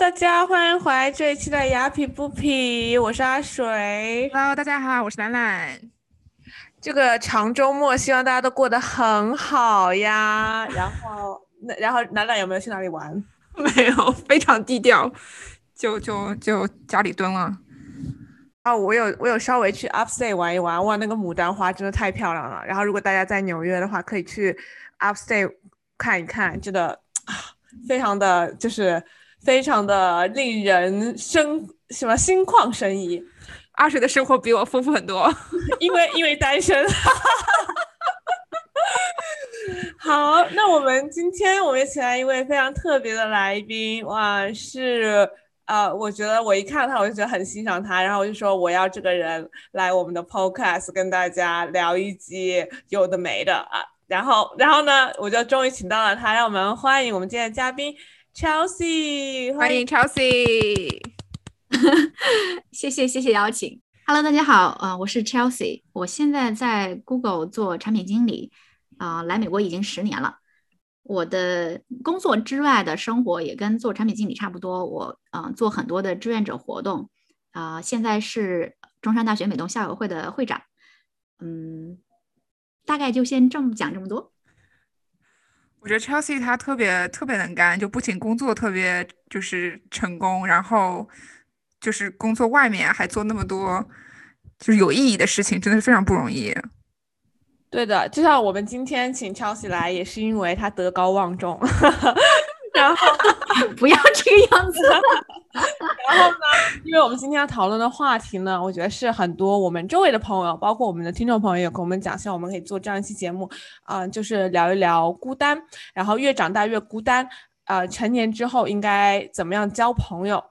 大家欢迎回来这一期的雅痞不痞，我是阿水。Hello，大家好，我是兰兰。这个长周末，希望大家都过得很好呀。然后，那然后兰兰有没有去哪里玩？没有，非常低调，就就就家里蹲了。啊，我有我有稍微去 Upstate 玩一玩，哇，那个牡丹花真的太漂亮了。然后，如果大家在纽约的话，可以去 Upstate 看一看，真的啊，非常的就是非常的令人生什么心旷神怡。阿水的生活比我丰富很多，因为因为单身。好，那我们今天我们请来一位非常特别的来宾，哇，是呃，我觉得我一看到他我就觉得很欣赏他，然后我就说我要这个人来我们的 podcast 跟大家聊一集有的没的啊，然后然后呢，我就终于请到了他，让我们欢迎我们今天的嘉宾 Chelsea，欢迎 Chelsea。谢谢谢谢邀请。Hello，大家好，呃，我是 Chelsea，我现在在 Google 做产品经理，啊、来美国已经十年了。我的工作之外的生活也跟做产品经理差不多，我嗯、呃做很多的志愿者活动，啊、现在是中山大学美东校友会的会长，嗯，大概就先这么讲这么多。我觉得 Chelsea 他特别特别能干，就不仅工作特别就是成功，然后就是工作外面还做那么多就是有意义的事情，真的是非常不容易。对的，就像我们今天请 Chelsea 来，也是因为他德高望重，然后 不要这个样子。然后呢，因为我们今天要讨论的话题呢，我觉得是很多我们周围的朋友，包括我们的听众朋友，也跟我们讲，像我们可以做这样一期节目，啊、就是聊一聊孤单，然后越长大越孤单，呃，成年之后应该怎么样交朋友。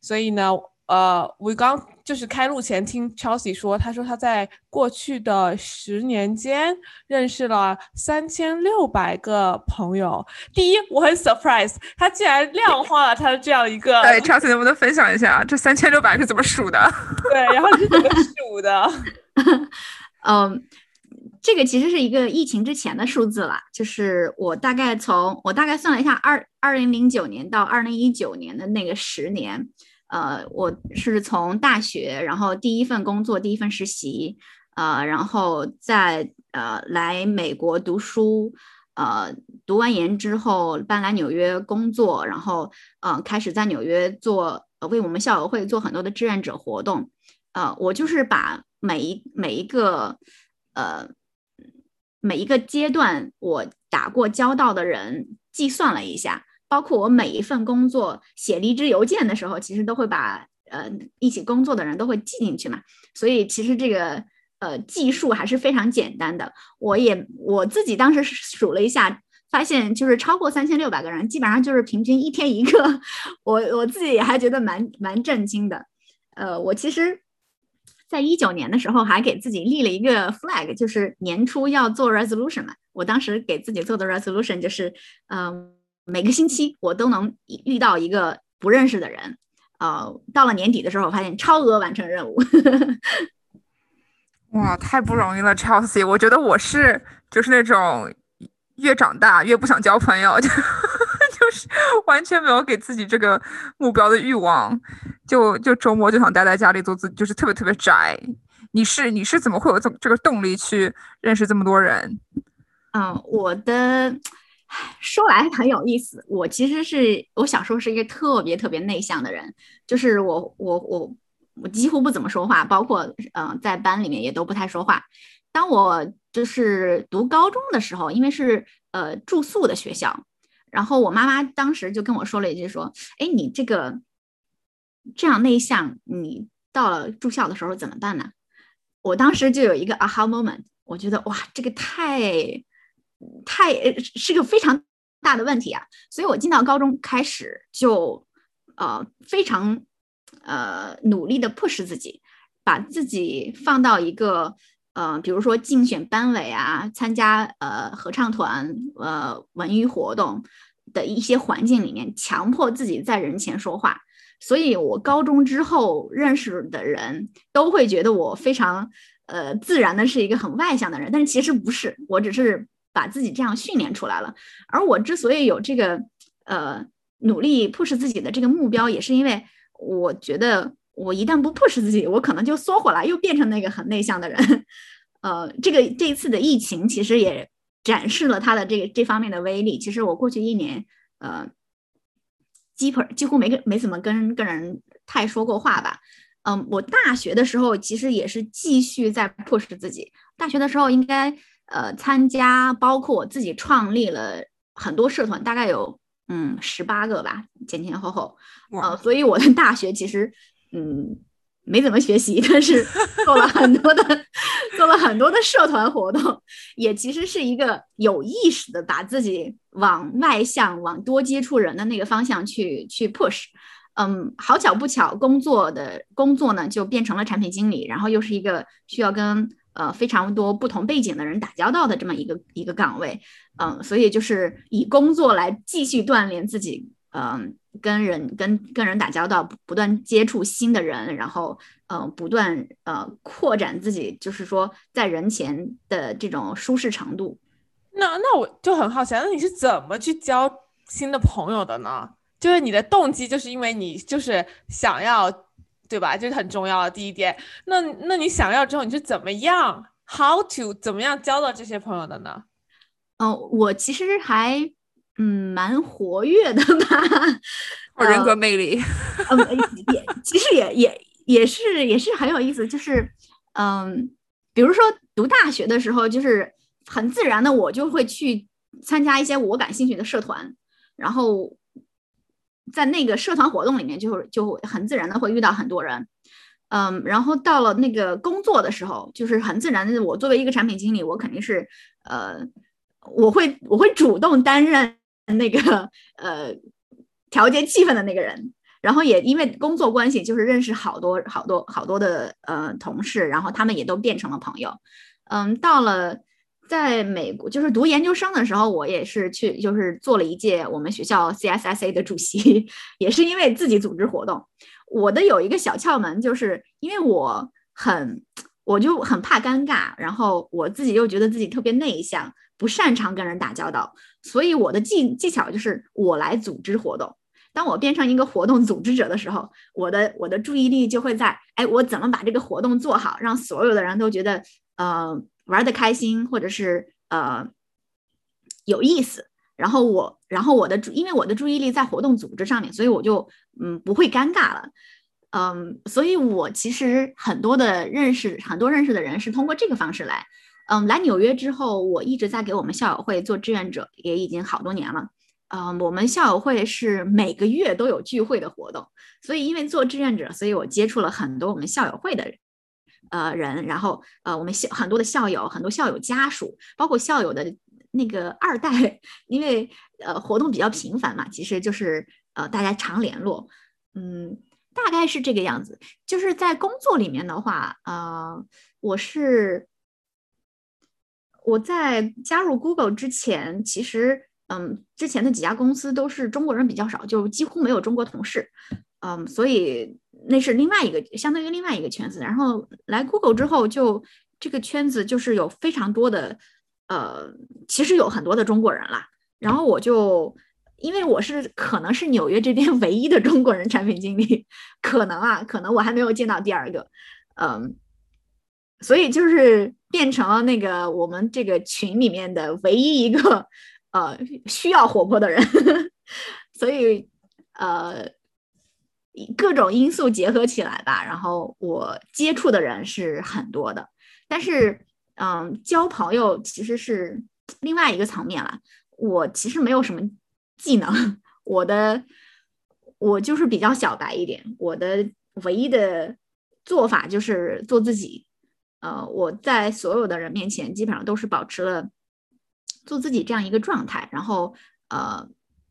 所以呢，呃，我刚就是开录前听 Chelsea 说，他说他在过去的十年间认识了三千六百个朋友。第一，我很 surprise，他竟然量化了他的这样一个对，Chelsea 能不能分享一下这三千六百是怎么数的？对，然后是怎么数的？嗯，这个其实是一个疫情之前的数字了，就是我大概从我大概算了一下，二二零零九年到二零一九年的那个十年，呃，我是从大学，然后第一份工作，第一份实习，呃，然后再呃来美国读书，呃，读完研之后搬来纽约工作，然后呃开始在纽约做为我们校友会做很多的志愿者活动，呃，我就是把每一每一个呃每一个阶段我打过交道的人计算了一下，包括我每一份工作写离职邮件的时候，其实都会把呃一起工作的人都会记进去嘛，所以其实这个呃计数还是非常简单的。我也我自己当时数了一下。发现就是超过三千六百个人，基本上就是平均一天一个，我我自己也还觉得蛮蛮震惊的。呃，我其实，在一九年的时候还给自己立了一个 flag，就是年初要做 resolution 嘛。我当时给自己做的 resolution 就是，嗯、每个星期我都能遇到一个不认识的人。呃，到了年底的时候，我发现超额完成任务。哇，太不容易了，Chelsea。我觉得我是就是那种越长大越不想交朋友，就 就是完全没有给自己这个目标的欲望，就就周末就想待在家里做自，就是特别特别宅。你是你是怎么会有这么这个动力去认识这么多人？嗯，我的说来很有意思。我其实是我小时候是一个特别特别内向的人，就是我我我我几乎不怎么说话，包括嗯、呃在班里面也都不太说话。当我就是读高中的时候，因为是呃住宿的学校，然后我妈妈当时就跟我说了一句说：“哎，你这个这样内向，你到了住校的时候怎么办呢？”我当时就有一个 aha moment，我觉得哇，这个太太呃是个非常大的问题啊！所以我进到高中开始就呃非常呃努力的 push 自己，把自己放到一个呃比如说竞选班委啊，参加呃合唱团、呃文娱活动的一些环境里面，强迫自己在人前说话。所以我高中之后认识的人都会觉得我非常呃自然的是一个很外向的人，但是其实不是，我只是把自己这样训练出来了。而我之所以有这个呃努力 push 自己的这个目标，也是因为我觉得我一旦不 push 自己，我可能就缩回来，又变成那个很内向的人。呃，这个这一次的疫情其实也展示了他的这个这方面的威力。其实我过去一年，呃，基本几乎没跟没怎么跟跟人太说过话吧。嗯，我大学的时候其实也是继续在 push 自己。大学的时候应该呃参加，包括我自己创立了很多社团，大概有嗯十八个吧，前前后后。呃，所以我的大学其实嗯。没怎么学习，但是 做了很多的，做了很多的社团活动，也其实是一个有意识的把自己往外向、往多接触人的那个方向去去 push。嗯，好巧不巧，工作的工作呢就变成了产品经理，然后又是一个需要跟呃非常多不同背景的人打交道的这么一个一个岗位。嗯，所以就是以工作来继续锻炼自己。嗯。跟人跟跟人打交道，不断接触新的人，然后呃不断呃扩展自己，就是说在人前的这种舒适程度。那那我就很好奇，那你是怎么去交新的朋友的呢？就是你的动机，就是因为你就是想要，对吧？这是很重要的第一点。那那你想要之后，你是怎么样？How to 怎么样交到这些朋友的呢？嗯，我其实还。嗯，蛮活跃的吧？我人格魅力。嗯，也其实也也也是也是很有意思。就是嗯，比如说读大学的时候，就是很自然的，我就会去参加一些我感兴趣的社团，然后在那个社团活动里面，就就很自然的会遇到很多人。嗯，然后到了那个工作的时候，就是很自然的，我作为一个产品经理，我肯定是呃，我会我会主动担任。那个呃，调节气氛的那个人，然后也因为工作关系，就是认识好多好多好多的呃同事，然后他们也都变成了朋友。嗯，到了在美国就是读研究生的时候，我也是去就是做了一届我们学校 CSSA 的主席，也是因为自己组织活动。我的有一个小窍门，就是因为我很我就很怕尴尬，然后我自己又觉得自己特别内向。不擅长跟人打交道，所以我的技技巧就是我来组织活动。当我变成一个活动组织者的时候，我的我的注意力就会在哎，我怎么把这个活动做好，让所有的人都觉得呃玩的开心，或者是呃有意思。然后我然后我的注，因为我的注意力在活动组织上面，所以我就嗯不会尴尬了。嗯，所以我其实很多的认识很多认识的人是通过这个方式来。嗯，来纽约之后，我一直在给我们校友会做志愿者，也已经好多年了。嗯，我们校友会是每个月都有聚会的活动，所以因为做志愿者，所以我接触了很多我们校友会的人呃人，然后呃我们校很多的校友，很多校友家属，包括校友的那个二代，因为呃活动比较频繁嘛，其实就是呃大家常联络。嗯，大概是这个样子。就是在工作里面的话，呃，我是。我在加入 Google 之前，其实，嗯，之前的几家公司都是中国人比较少，就几乎没有中国同事，嗯，所以那是另外一个相当于另外一个圈子。然后来 Google 之后，就这个圈子就是有非常多的，呃，其实有很多的中国人啦。然后我就因为我是可能是纽约这边 唯一的中国人产品经理，可能啊，可能我还没有见到第二个，嗯。所以就是变成了那个我们这个群里面的唯一一个呃需要活泼的人，所以呃各种因素结合起来吧，然后我接触的人是很多的，但是嗯交朋友其实是另外一个层面了。我其实没有什么技能，我的我就是比较小白一点，我的唯一的做法就是做自己。呃，我在所有的人面前基本上都是保持了做自己这样一个状态，然后呃，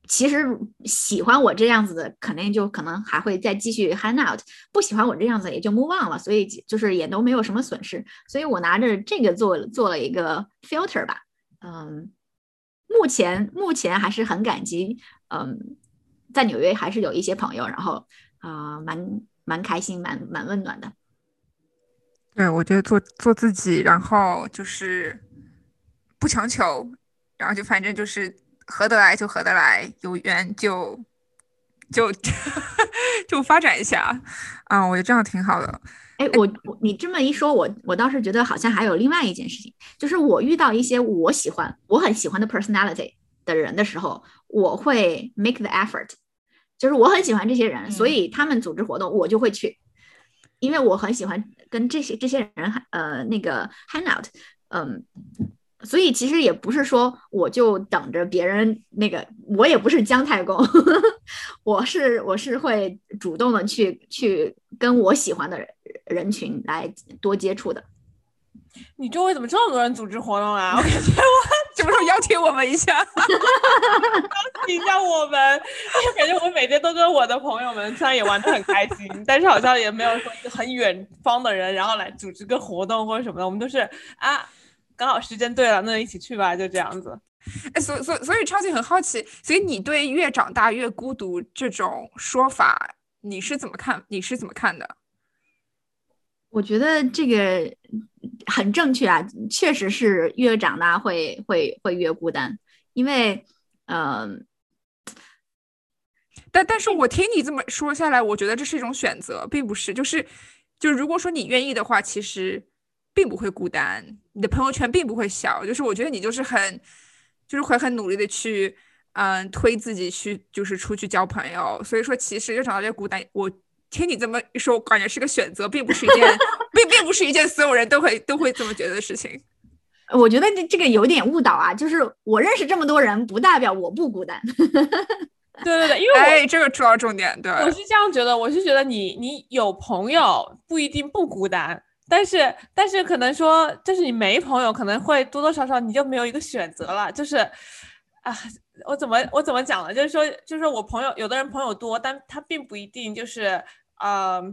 其实喜欢我这样子的，肯定就可能还会再继续 hang out；不喜欢我这样子，也就 move on 了。所以就是也都没有什么损失。所以我拿着这个做做了一个 filter 吧。嗯，目前目前还是很感激。嗯，在纽约还是有一些朋友，然后啊，蛮蛮开心，蛮蛮温暖的。对，我觉得做做自己，然后就是不强求，然后就反正就是合得来就合得来，有缘就就 就发展一下啊，我觉得这样挺好的。哎，我我你这么一说，我我倒是觉得好像还有另外一件事情，就是我遇到一些我喜欢、我很喜欢的 personality 的人的时候，我会 make the effort，就是我很喜欢这些人，所以他们组织活动我就会去，因为我很喜欢跟这些这些人呃那个 hang out，嗯。所以其实也不是说我就等着别人那个，我也不是姜太公，我是我是会主动的去去跟我喜欢的人人群来多接触的。你周围怎么这么多人组织活动啊？我感觉我什么时候邀请我们一下？邀请一下我们，感觉我每天都跟我的朋友们虽然也玩的很开心，但是好像也没有说很远方的人然后来组织个活动或者什么的，我们都是啊。刚好时间对了，那一起去吧，就这样子。哎，所所所以超级很好奇，所以你对越长大越孤独这种说法，你是怎么看？你是怎么看的？我觉得这个很正确啊，确实是越长大会会会越孤单，因为嗯，但但是我听你这么说下来，我觉得这是一种选择，并不是，就是就是如果说你愿意的话，其实。并不会孤单，你的朋友圈并不会小，就是我觉得你就是很，就是会很努力的去，嗯，推自己去，就是出去交朋友。所以说，其实就找到这孤单，我听你这么一说，我感觉是个选择，并不是一件，并并不是一件所有人都会都会这么觉得的事情。我觉得这这个有点误导啊，就是我认识这么多人，不代表我不孤单。对对对，因为哎，这个主要重点，对，我是这样觉得，我是觉得你你有朋友不一定不孤单。但是，但是可能说，就是你没朋友，可能会多多少少你就没有一个选择了。就是，啊，我怎么我怎么讲呢？就是说，就是我朋友，有的人朋友多，但他并不一定就是，呃，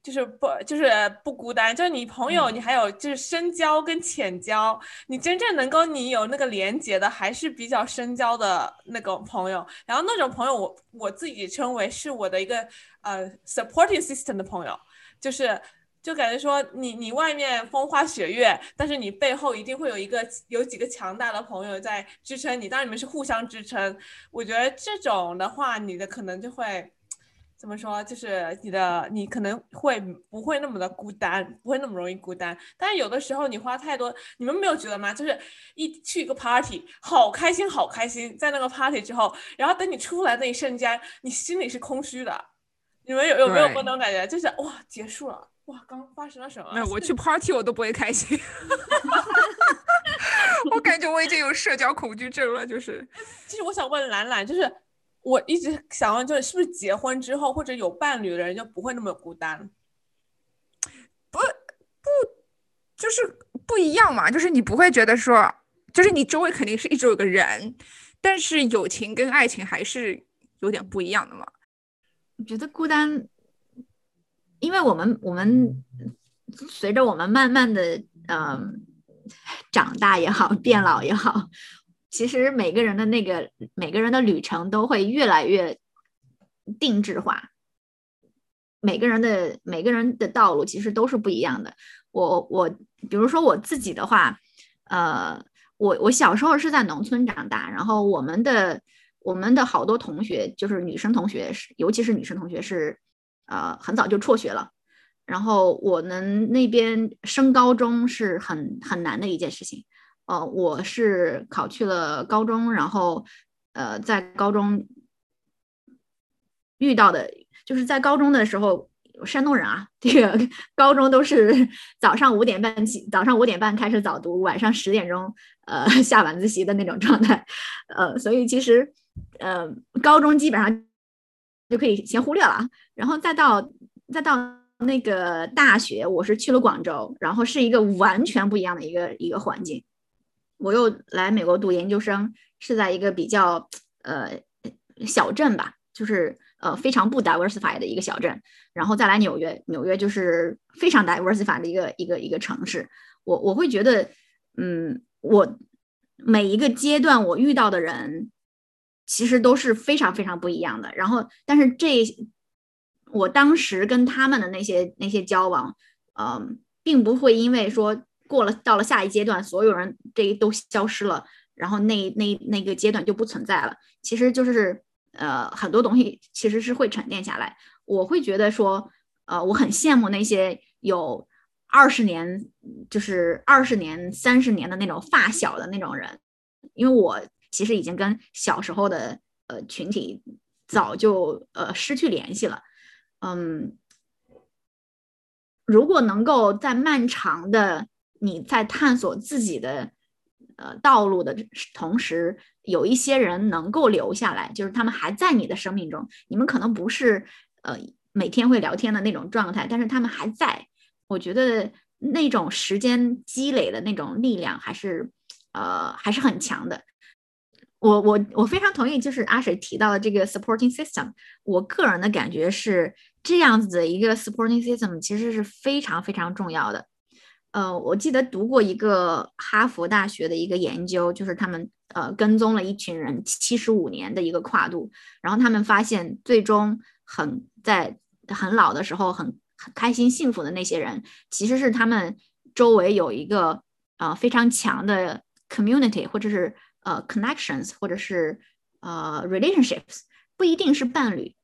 就是不就是不孤单。就是你朋友，你还有就是深交跟浅交，你真正能够你有那个连接的，还是比较深交的那个朋友。然后那种朋友，我我自己称为是我的一个呃 supporting system 的朋友，就是。就感觉说你你外面风花雪月，但是你背后一定会有一个有几个强大的朋友在支撑你，当然你们是互相支撑。我觉得这种的话，你的可能就会怎么说，就是你的你可能会不会那么的孤单，不会那么容易孤单。但是有的时候你花太多，你们没有觉得吗？就是一去一个 party，好开心好开心，在那个 party 之后，然后等你出来那一瞬间，你心里是空虚的。你们有有没有过那种感觉？就是哇，结束了。哇，刚发生了什么？没有，我去 party 我都不会开心。我感觉我已经有社交恐惧症了。就是，其实我想问兰兰，就是我一直想问，就是是不是结婚之后或者有伴侣的人就不会那么孤单？不不，就是不一样嘛。就是你不会觉得说，就是你周围肯定是一直有个人，但是友情跟爱情还是有点不一样的嘛。我觉得孤单。因为我们我们随着我们慢慢的嗯长大也好，变老也好，其实每个人的那个每个人的旅程都会越来越定制化。每个人的每个人的道路其实都是不一样的。我我比如说我自己的话，呃，我我小时候是在农村长大，然后我们的我们的好多同学就是女生同学是，尤其是女生同学是。呃，很早就辍学了，然后我们那边升高中是很很难的一件事情。呃，我是考去了高中，然后呃，在高中遇到的，就是在高中的时候，山东人啊，这个高中都是 早上五点半起，早上五点半开始早读，晚上十点钟呃 下晚自习的那种状态。呃，所以其实呃，高中基本上。就可以先忽略了，然后再到再到那个大学，我是去了广州，然后是一个完全不一样的一个一个环境。我又来美国读研究生，是在一个比较呃小镇吧，就是呃非常不 diversified 的一个小镇，然后再来纽约，纽约就是非常 diversified 的一个一个一个城市。我我会觉得，嗯，我每一个阶段我遇到的人。其实都是非常非常不一样的。然后，但是这我当时跟他们的那些那些交往，嗯，并不会因为说过了到了下一阶段，所有人这一都消失了，然后那那那个阶段就不存在了。其实就是呃，很多东西其实是会沉淀下来。我会觉得说，呃，我很羡慕那些有二十年，就是二十年、三十年的那种发小的那种人，因为我其实已经跟小时候的呃群体早就呃失去联系了。嗯，如果能够在漫长的你在探索自己的呃道路的同时，有一些人能够留下来，就是他们还在你的生命中，你们可能不是呃每天会聊天的那种状态，但是他们还在。我觉得那种时间积累的那种力量还是呃还是很强的。我我我非常同意，就是阿水提到的这个 supporting system，我个人的感觉是这样子的一个 supporting system 其实是非常非常重要的。呃，我记得读过一个哈佛大学的一个研究，就是他们呃跟踪了一群人七十五年的一个跨度，然后他们发现，最终很在很老的时候很很开心幸福的那些人，其实是他们周围有一个呃非常强的 community，或者是呃 connections，或者是呃 relationships，不一定是伴侣。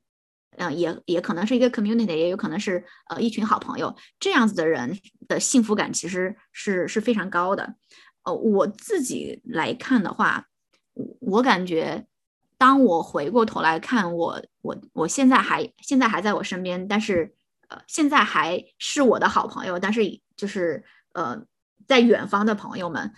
嗯，也也可能是一个 community，也有可能是呃一群好朋友，这样子的人的幸福感其实是是非常高的。呃，我自己来看的话，我感觉当我回过头来看我我我现在还现在还在我身边，但是呃现在还是我的好朋友，但是就是呃在远方的朋友们，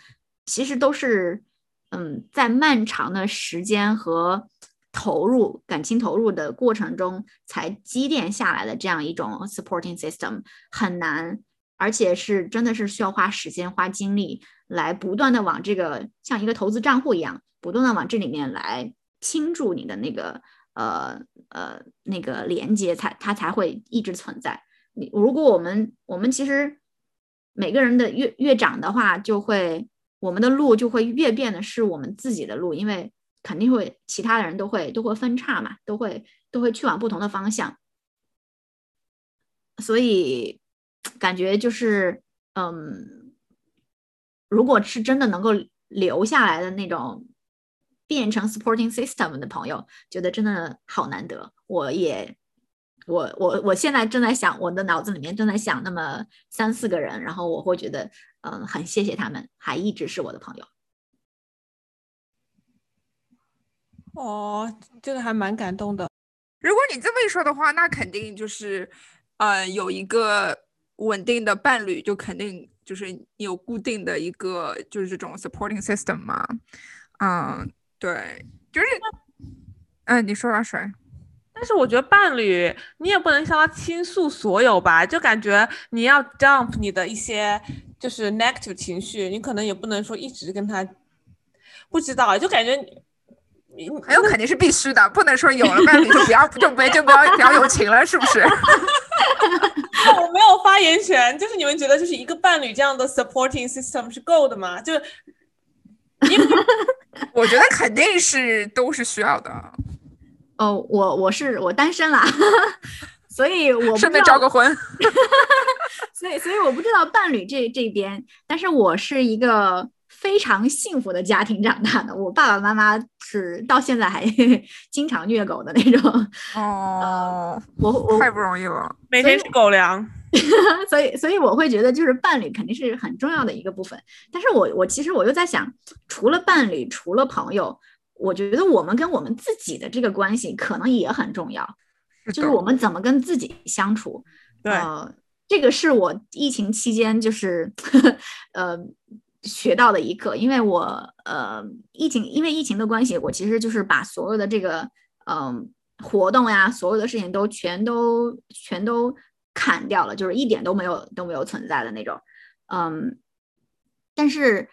其实都是嗯在漫长的时间和。投入感情投入的过程中才积淀下来的这样一种 supporting system 很难，而且是真的是需要花时间花精力来不断的往这个像一个投资账户一样，不断的往这里面来倾注你的那个呃呃那个连接，才它才会一直存在。你如果我们我们其实每个人的越越长的话，就会我们的路就会越变的是我们自己的路，因为。肯定会，其他的人都会都会分叉嘛，都会都会去往不同的方向，所以感觉就是，嗯，如果是真的能够留下来的那种变成 supporting system 的朋友，觉得真的好难得。我也，我我我现在正在想，我的脑子里面正在想那么三四个人，然后我会觉得，嗯，很谢谢他们，还一直是我的朋友。哦，这个还蛮感动的。如果你这么一说的话，那肯定就是，呃，有一个稳定的伴侣，就肯定就是有固定的一个就是这种 supporting system 嘛。嗯，对，就是，嗯，你说说谁？但是我觉得伴侣，你也不能向他倾诉所有吧，就感觉你要 dump 你的一些就是 negative 情绪，你可能也不能说一直跟他，不知道，就感觉。还有肯定是必须的，不能说有了伴侣就不要就不 就不要不要有情了，是不是？我没有发言权，就是你们觉得就是一个伴侣这样的 supporting system 是够的吗？就因为 我觉得肯定是都是需要的。哦，我我是我单身啦，所以我顺便招个婚。所以所以我不知道伴侣这这边，但是我是一个。非常幸福的家庭长大的，我爸爸妈妈是到现在还 经常虐狗的那种。哦，我我太不容易了，每天吃狗粮。所以所以我会觉得，就是伴侣肯定是很重要的一个部分。但是我我其实我又在想，除了伴侣，除了朋友，我觉得我们跟我们自己的这个关系可能也很重要，就是我们怎么跟自己相处。对，这个是我疫情期间就是呃。学到的一课，因为我呃疫情，因为疫情的关系，我其实就是把所有的这个嗯活动呀，所有的事情都全都全都砍掉了，就是一点都没有都没有存在的那种，嗯，但是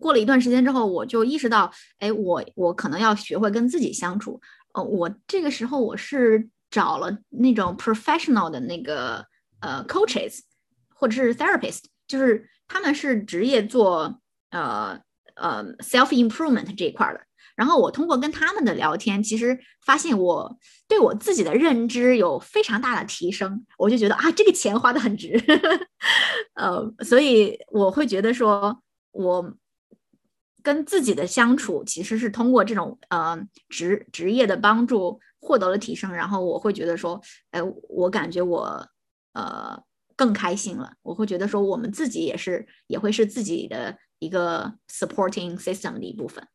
过了一段时间之后，我就意识到，哎，我我可能要学会跟自己相处，呃，我这个时候我是找了那种 professional 的那个呃 coaches 或者是 therapist，就是。他们是职业做呃呃 self improvement 这一块的，然后我通过跟他们的聊天，其实发现我对我自己的认知有非常大的提升，我就觉得啊，这个钱花的很值，呃，所以我会觉得说，我跟自己的相处其实是通过这种呃职职业的帮助获得了提升，然后我会觉得说，哎，我感觉我呃更开心了，我会觉得说我们自己也是也会是自己的一个 supporting system 的一部分。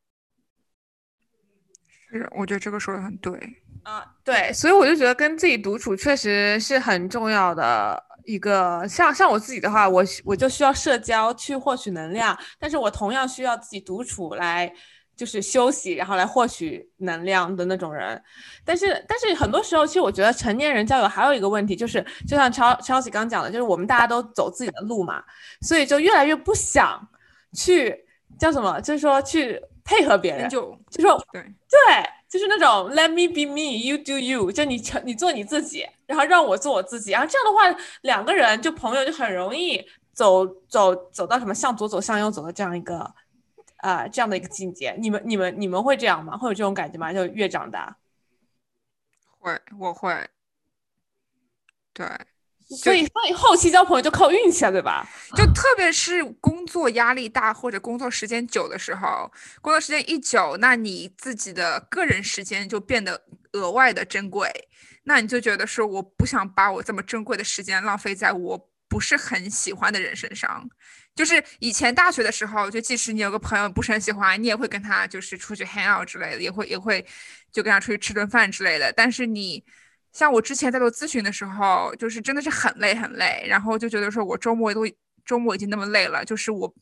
是，我觉得这个说的很对。啊，对，所以我就觉得跟自己独处确实是很重要的一个。像像我自己的话，我我就需要社交去获取能量，但是我同样需要自己独处来就是休息，然后来获取能量的那种人。但是但是很多时候，其实我觉得成年人交友还有一个问题，就是就像超超喜刚讲的，就是我们大家都走自己的路嘛，所以就越来越不想去叫什么，就是说去配合别人，就就说对对。就是那种 Let me be me, you do you，就你成你做你自己，然后让我做我自己，然后这样的话，两个人就朋友就很容易走走走到什么向左走向右走的这样一个啊这样的一个境界。你们你们你们会这样吗？会有这种感觉吗？就越长大，会我会，对。所以，所以后期交朋友就靠运气了，对吧？就特别是工作压力大或者工作时间久的时候，工作时间一久，那你自己的个人时间就变得额外的珍贵。那你就觉得说，我不想把我这么珍贵的时间浪费在我不是很喜欢的人身上。就是以前大学的时候，就即使你有个朋友不是很喜欢，你也会跟他就是出去 hang out 之类的，也会也会就跟他出去吃顿饭之类的。但是你。像我之前在做咨询的时候，就是真的是很累很累，然后就觉得说我周末都周末已经那么累了，就是我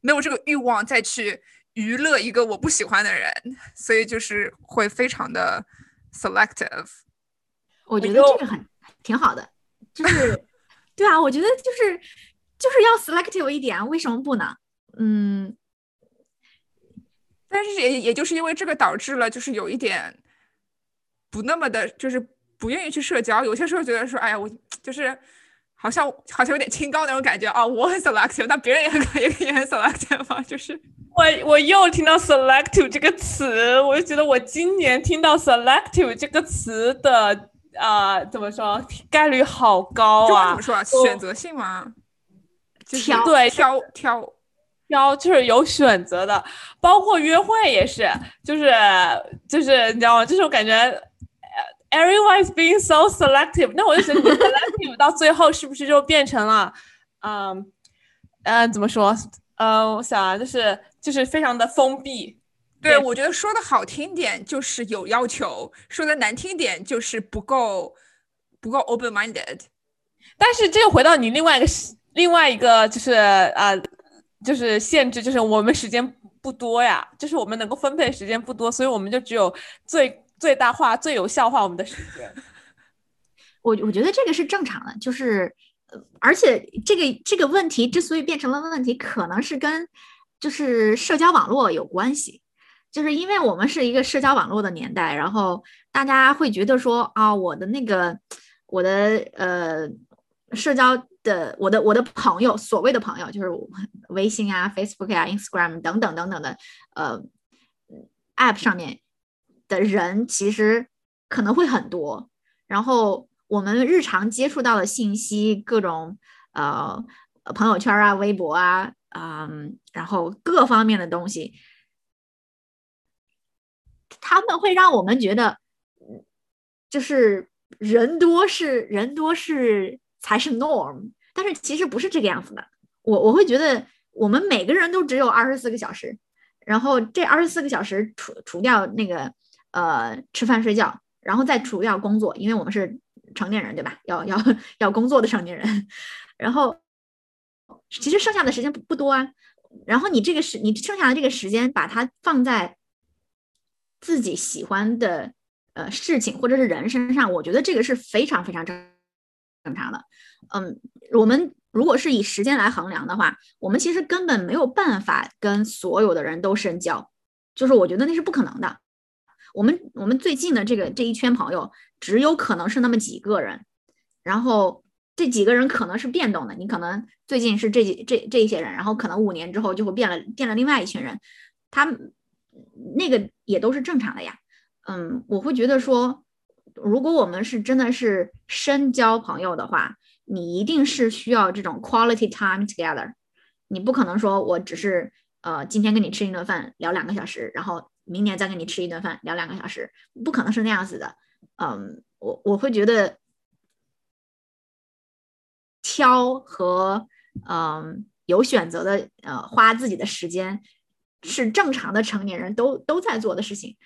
没有这个欲望再去娱乐一个我不喜欢的人，所以就是会非常的 selective。我觉得这个很挺好的，就是 对啊，我觉得就是就是要 selective 一点，为什么不呢？嗯，但是也也就是因为这个导致了，就是有一点不那么的，就是。不愿意去社交，有些时候觉得说，哎呀，我就是好像好像有点清高那种感觉啊。我很 selective，但别人也很 也也很 selective 嘛。就是我我又听到 selective 这个词，我就觉得我今年听到 selective 这个词的啊，怎么说概率好高啊？怎么说啊？选择性吗？挑对挑挑挑，就是有选择的，包括约会也是，就是就是你知道吗？就是我感觉。Everyone is being so selective，那我就觉得 selective 到最后是不是就变成了，嗯，嗯，怎么说？呃，我想啊，就是就是非常的封闭。对，我觉得说的好听点就是有要求，说的难听点就是不够不够 open minded。但是这又回到你另外一个另外一个就是啊，就是限制，就是我们时间不多呀，就是我们能够分配的时间不多，所以我们就只有最。最大化、最有效化我们的时间，我我觉得这个是正常的，就是，而且这个这个问题之所以变成了问题，可能是跟就是社交网络有关系，就是因为我们是一个社交网络的年代，然后大家会觉得说啊，我的那个我的呃社交的我的我的朋友，所谓的朋友就是微信啊、Facebook 啊、Instagram 等等等等的呃 App 上面。的人其实可能会很多，然后我们日常接触到的信息，各种呃朋友圈啊、微博啊，嗯，然后各方面的东西，他们会让我们觉得，就是人多是人多是才是 norm，但是其实不是这个样子的。我我会觉得，我们每个人都只有二十四个小时，然后这二十四个小时除除掉那个。呃，吃饭睡觉，然后再主要工作，因为我们是成年人，对吧？要要 要工作的成年人。然后，其实剩下的时间不不多啊。然后你这个时，你剩下的这个时间，把它放在自己喜欢的呃事情或者是人身上，我觉得这个是非常非常正正常的。嗯，我们如果是以时间来衡量的话，我们其实根本没有办法跟所有的人都深交，就是我觉得那是不可能的。我们我们最近的这个这一圈朋友，只有可能是那么几个人，然后这几个人可能是变动的。你可能最近是这几这这一些人，然后可能五年之后就会变了变了另外一群人，他那个也都是正常的呀。嗯，我会觉得说，如果我们是真的是深交朋友的话，你一定是需要这种 quality time together，你不可能说我只是呃，今天跟你吃一顿饭聊两个小时，然后明年再跟你吃一顿饭聊两个小时，不可能是那样子的。嗯，我我会觉得挑和嗯有选择的呃花自己的时间是正常的成年人都都在做的事情。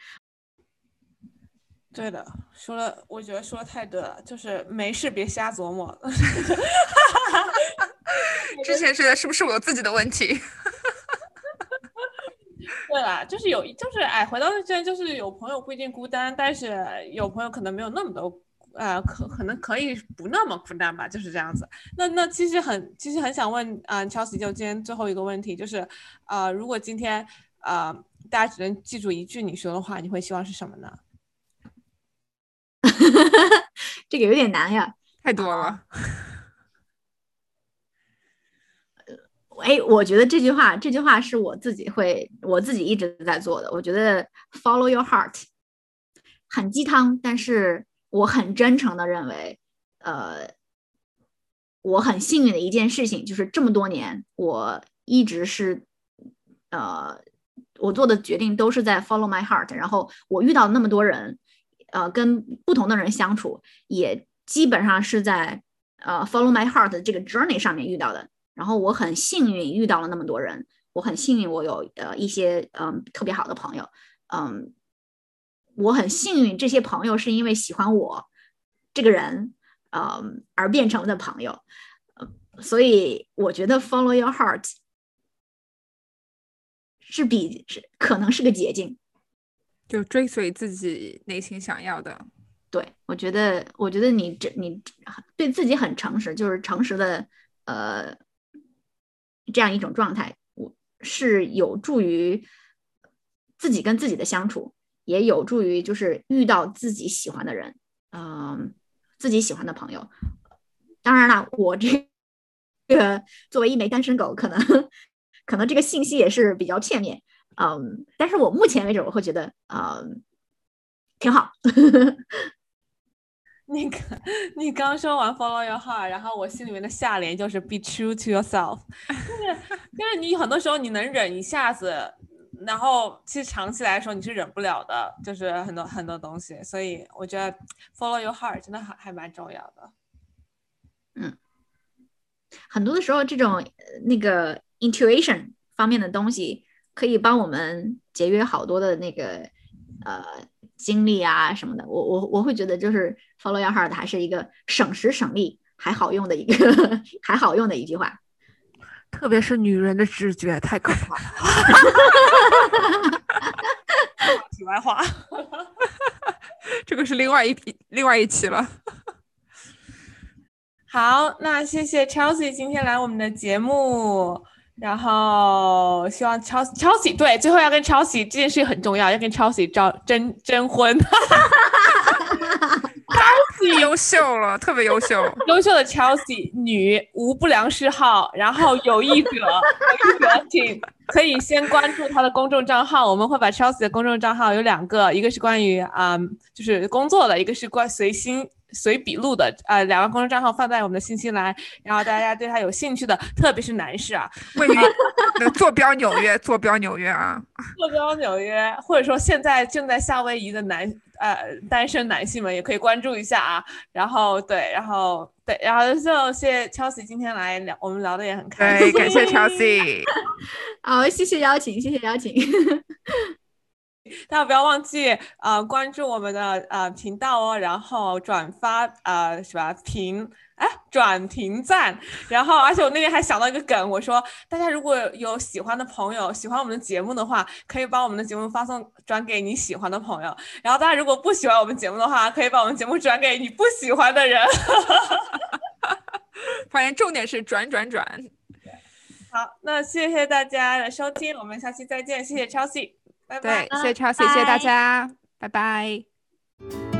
对的，说了，我觉得说的太对了，就是没事别瞎琢磨。之前觉得是不是我自己的问题？对啦，就是有，就是哎，回到这，就是有朋友不一定孤单，但是有朋友可能没有那么多，呃，可可能可以不那么孤单吧，就是这样子。那那其实很，其实很想问啊，Chelsea，就今天最后一个问题，就是呃，如果今天呃，大家只能记住一句你说的话，你会希望是什么呢？这个有点难呀，太多了。哎，我觉得这句话，这句话是我自己会，我自己一直在做的。我觉得 follow your heart 很鸡汤，但是我很真诚的认为，呃，我很幸运的一件事情就是这么多年，我一直是，呃，我做的决定都是在 follow my heart。然后我遇到那么多人，呃，跟不同的人相处，也基本上是在呃 follow my heart 这个 journey 上面遇到的。然后我很幸运遇到了那么多人，我很幸运我有呃一些嗯特别好的朋友，嗯，我很幸运这些朋友是因为喜欢我这个人，嗯而变成的朋友，所以我觉得 follow your heart 是比是可能是个捷径，就追随自己内心想要的。对，我觉得我觉得你这你对自己很诚实，就是诚实的呃。这样一种状态，我是有助于自己跟自己的相处，也有助于就是遇到自己喜欢的人，嗯，自己喜欢的朋友。当然了，我这个作为一枚单身狗，可能可能这个信息也是比较片面，嗯，但是我目前为止，我会觉得，嗯，挺好。呵 呵那个，你刚说完 follow your heart，然后我心里面的下联就是 be true to yourself，就是就是你很多时候你能忍一下子，然后其实长期来说你是忍不了的，就是很多很多东西，所以我觉得 follow your heart 真的还还蛮重要的。嗯，很多的时候这种那个 intuition 方面的东西可以帮我们节约好多的那个呃。精力啊什么的，我我我会觉得就是 follow your heart 还是一个省时省力还好用的一个 还好用的一句话，特别是女人的直觉太可怕了。题外话，这个是另外一另外一期了。好，那谢谢 Chelsea 今天来我们的节目。然后希望 Chelsea Chelsea 对，最后要跟 Chelsea 这件事很重要，要跟 Chelsea 招征征婚。Chelsea 优秀了，特别优秀，优秀的 Chelsea 女无不良嗜好，然后有意者有意者请可以先关注她的公众账号，我们会把 Chelsea 的公众账号有两个，一个是关于啊就是工作的，一个是关随心。随笔录的，呃，两个公众账号放在我们的信息栏，然后大家对他有兴趣的，特别是男士啊，位于坐标纽约，坐标纽约啊，坐标纽约，或者说现在正在夏威夷的男，呃，单身男性们也可以关注一下啊。然后对，然后对，然后就谢谢 Chelsea 今天来聊，我们聊的也很开心，感谢 Chelsea，好，谢谢邀请，谢谢邀请。大家不要忘记啊，关注我们的呃频道哦，然后转发呃是吧评哎转评赞，然后而且我那天还想到一个梗，我说大家如果有喜欢的朋友喜欢我们的节目的话，可以把我们的节目发送转给你喜欢的朋友，然后大家如果不喜欢我们节目的话，可以把我们节目转给你不喜欢的人。反正重点是转转转。好，那谢谢大家的收听，我们下期再见，谢谢 Chelsea。对，谢谢超，谢谢大家，拜拜。